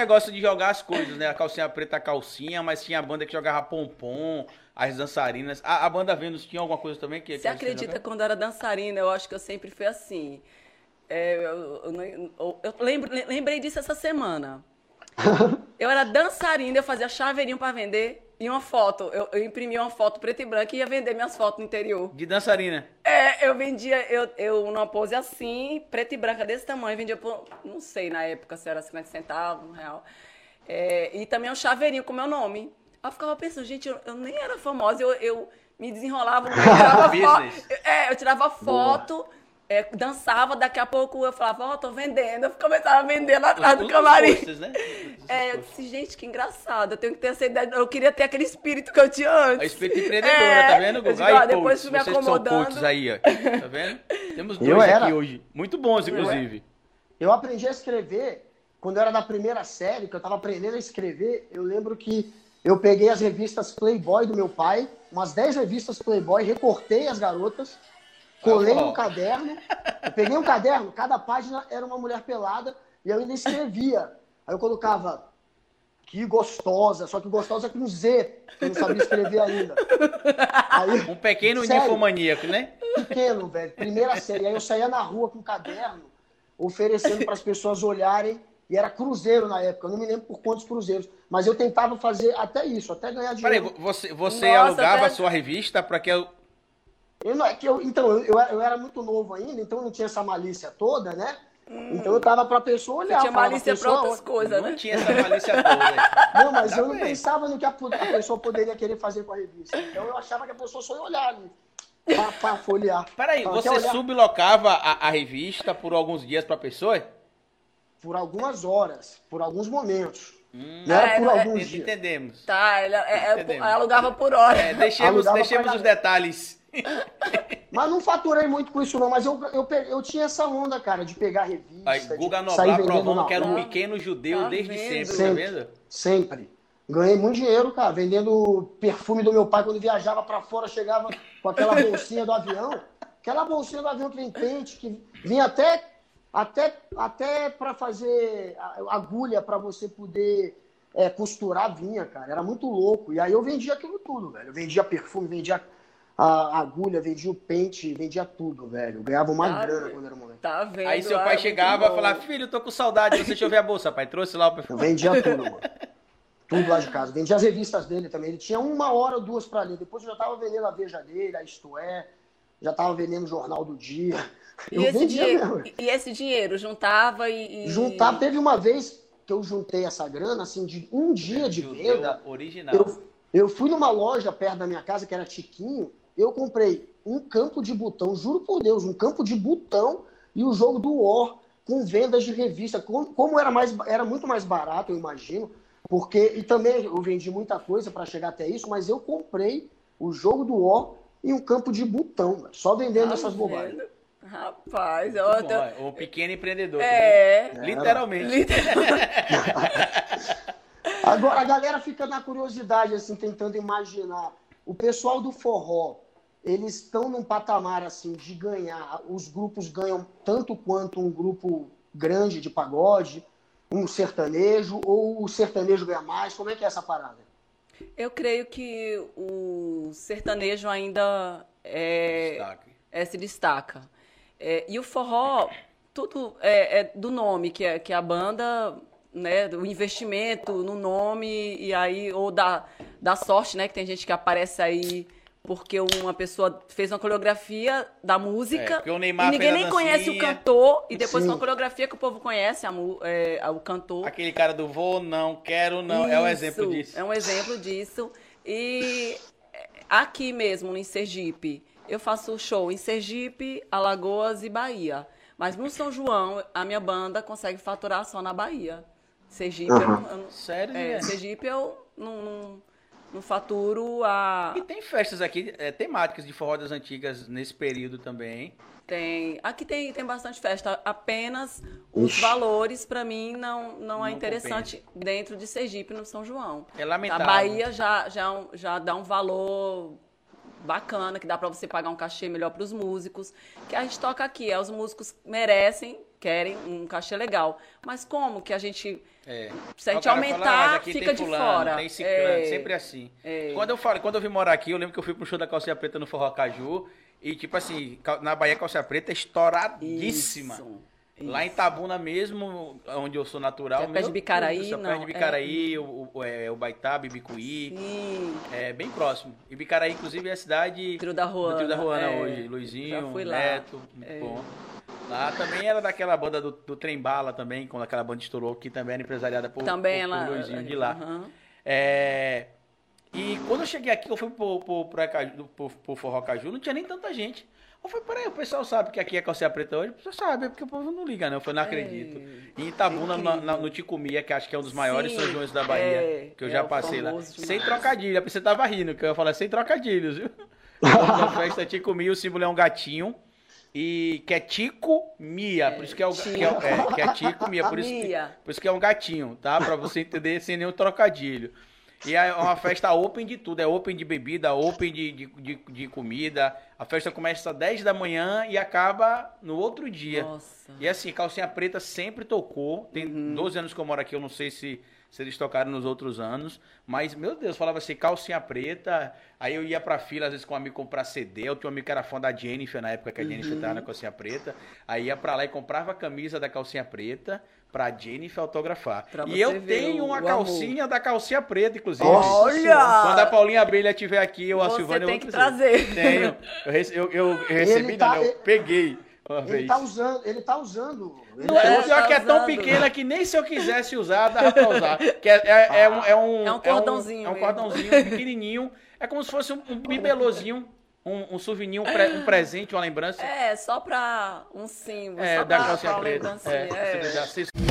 negócio de jogar as coisas, né? A calcinha preta, a calcinha, mas tinha a banda que jogava pompom, as dançarinas. A, a banda Vênus tinha alguma coisa também que. Você acredita, quando eu era dançarina, eu acho que eu sempre fui assim. É, eu, eu, eu lembro, lembrei disso essa semana. Eu era dançarina, eu fazia chaveirinho para vender e uma foto. Eu, eu imprimi uma foto preta e branca e ia vender minhas fotos no interior. De dançarina? É, eu vendia, eu, eu numa pose assim, preta e branca desse tamanho, vendia por, não sei na época se era 50 centavos, um real. É, e também um chaveirinho com meu nome. Aí eu ficava pensando, gente, eu, eu nem era famosa, eu, eu me desenrolava, eu tirava foto. É, eu tirava foto. Boa é, dançava, daqui a pouco eu falava, ó, oh, tô vendendo. Eu começava a vender lá atrás do camarim. Postos, né? É, eu disse, gente, que engraçado. Eu tenho que ter essa ideia. Eu queria ter aquele espírito que eu tinha antes. A espírito empreendedora, é, tá vendo, Gugu? Aí, depois coach, me acomodando. São aí, ó. Tá vendo? Temos dois eu aqui hoje. Muito bons, inclusive. Eu, eu aprendi a escrever quando eu era da primeira série, que eu tava aprendendo a escrever. Eu lembro que eu peguei as revistas Playboy do meu pai, umas 10 revistas Playboy, recortei as garotas Colei no caderno, eu peguei um caderno, cada página era uma mulher pelada e eu ainda escrevia. Aí eu colocava que gostosa, só que gostosa com Z, que eu não sabia escrever ainda. Aí, um pequeno sério, ninfomaníaco, né? Pequeno, velho. Primeira série. Aí eu saía na rua com um caderno, oferecendo para as pessoas olharem. E era cruzeiro na época, eu não me lembro por quantos cruzeiros. Mas eu tentava fazer até isso, até ganhar dinheiro. Peraí, você, você Nossa, alugava a sua revista para que eu eu não, é que eu, então, eu, eu era muito novo ainda, então não tinha essa malícia toda, né? Hum. Então eu tava pra pessoa olhar. Você tinha malícia pra outras coisas, né? Não tinha essa malícia toda. Não, mas tá eu não pensava no que a, a, pessoa poderia querer fazer com a revista. Então eu achava que a pessoa só ia olhar ali. Pra, pra folhear. Peraí, você sublocava a, a, revista por alguns dias pra pessoa? Por algumas horas, por alguns momentos. Hum, não era é, por é, alguns dias. Entendemos. Tá, ela, é, Entendemos. alugava por hora. É, deixemos, deixemos os detalhes mas não faturei muito com isso, não. Mas eu, eu, eu tinha essa onda, cara, de pegar revista. Aí, Guga Noblar provando que era um pequeno judeu tá desde vendo? sempre, tá vendo? Sempre. Ganhei muito dinheiro, cara, vendendo perfume do meu pai quando viajava para fora, chegava com aquela bolsinha do avião. Aquela bolsinha do avião que vem pente, que vinha até até até para fazer agulha para você poder é, costurar vinha, cara. Era muito louco. E aí eu vendia aquilo tudo, velho. Eu vendia perfume, vendia a agulha, vendia o pente, vendia tudo, velho. Eu ganhava uma tá grana quando era moleque. Tá vendo? Aí seu pai chegava e falava, filho, tô com saudade, você deixa eu ver a bolsa, pai. Trouxe lá o perfume. Eu vendia tudo, mano. Tudo lá de casa. Vendia as revistas dele também. Ele tinha uma hora ou duas pra ler. Depois eu já tava vendendo a Veja dele, a Isto É. Já tava vendendo o Jornal do Dia. E esse, dinheiro, e esse dinheiro juntava e, e, Juntava. Teve uma vez que eu juntei essa grana, assim, de um dia de venda. Original. Eu, eu fui numa loja perto da minha casa, que era Tiquinho, eu comprei um campo de botão, juro por Deus, um campo de botão e o jogo do War com vendas de revista. Como era, mais, era muito mais barato, eu imagino, porque. E também eu vendi muita coisa para chegar até isso, mas eu comprei o jogo do War e um campo de botão, só vendendo tá essas bobagens. Rapaz, eu tô... o pequeno empreendedor. É. Né? Literalmente. Literalmente. Agora a galera fica na curiosidade, assim, tentando imaginar o pessoal do forró, eles estão num patamar assim de ganhar, os grupos ganham tanto quanto um grupo grande de pagode, um sertanejo, ou o sertanejo ganha mais? Como é que é essa parada? Eu creio que o sertanejo ainda é, é se destaca. É, e o forró, tudo é, é do nome, que, é, que a banda né, o investimento no nome e aí ou da, da sorte, né, que tem gente que aparece aí porque uma pessoa fez uma coreografia da música é, e ninguém nem conhece o cantor e depois Sim. uma coreografia que o povo conhece a, é, o cantor. Aquele cara do vou, não, quero, não, Isso, é um exemplo disso. É um exemplo disso. E aqui mesmo, em Sergipe, eu faço show em Sergipe, Alagoas e Bahia. Mas no São João, a minha banda consegue faturar só na Bahia. Sergipe, uhum. eu, eu, Sério? É, Sergipe eu não, não, não, faturo a. E tem festas aqui é, temáticas de forró das antigas nesse período também. Tem. Aqui tem, tem bastante festa. Apenas os Ixi. valores, para mim, não, não, não é interessante compensa. dentro de Sergipe, no São João. É lamentável. A Bahia já, já, já dá um valor bacana, que dá para você pagar um cachê melhor para os músicos. Que a gente toca aqui, é, os músicos merecem querem um cachê legal. Mas como que a gente, É. se a o gente fala, aumentar, "Ah, mas aqui fica de fulano, fora? Tem ciclano, É. sempre assim. É. Quando, eu falo, quando eu vim morar aqui, eu lembro que eu fui pro show da Calcinha Preta no Forró Caju. E, tipo assim, na Bahia, Calcinha Preta é estouradíssima. Isso, Lá em isso. Itabuna mesmo, onde eu sou natural. É perto de Bicaraí, Deus não, Perto de Bicaraí, o, o, é, o Baitá, Bibicuí. Sim. É bem próximo. E Bicaraí, inclusive, é a cidade Trio da Ruana, Trio da Ruana é. hoje. Luizinho, Já fui lá. Neto, É. bom. Lá também era daquela banda do, do Trem Bala também, quando aquela banda estourou, que também era empresariada por, Também por, ela. por Luizinho de lá. Aham. É, E quando eu cheguei aqui, eu fui pro, pro, pro, pro, pro Forró Caju, não tinha nem tanta gente. Eu falei, peraí, o pessoal sabe que aqui é calcinha preta hoje? O pessoal sabe, é porque o povo não liga, né? Eu falei, não acredito. Em Itabuna, na- na- no Ticumia, que acho que é um dos maiores Sim, São Joões da Bahia, é, que eu é já o passei lá. famoso Sem demais. trocadilho, é porque você tava rindo, que eu ia falar sem trocadilhos, viu? Da festa Ticumia, o símbolo é um gatinho. E que é Tico Mia, por isso que é, o, que é, é, que é Tico Mia, por isso, Mia. por isso que é um gatinho, tá? Pra você entender sem nenhum trocadilho. E é uma festa open de tudo, é open de bebida, open de, de, de, de comida. A festa começa às 10 da manhã e acaba no outro dia. Nossa. E assim, Calcinha Preta sempre tocou. Tem Uhum. 12 anos que eu moro aqui, eu não sei se, se eles tocaram nos outros anos. Mas, meu Deus, falava assim, Calcinha Preta. Aí eu ia pra fila, às vezes, com um amigo comprar CD. Eu tinha um amigo que era fã da Jennifer, na época que a Jennifer Uhum. tava na Calcinha Preta. Aí ia pra lá e comprava a camisa da Calcinha Preta pra Jennifer autografar. Pra e você eu tenho uma calcinha da Calcinha Preta, inclusive. Olha! Quando a Paulinha Abelha estiver aqui, ou a Você Silvana, eu tem que trazer. trazer. Tenho. Eu, eu, eu- eu recebi, tá- não, eu ele- peguei uma Ele vez. tá usando, ele tá usando. Ele Não, é, É, o pior tá que é tão usando. pequena que nem se eu quisesse usar, dava pra usar. Que é, é, é um, é um, É um cordãozinho É um, mesmo. cordãozinho pequenininho. É como se fosse um, um bibelôzinho, um, um souvenir, um, pre- um presente, uma lembrança. É, só pra um símbolo. É, só da pra, calcinha preta. É, é.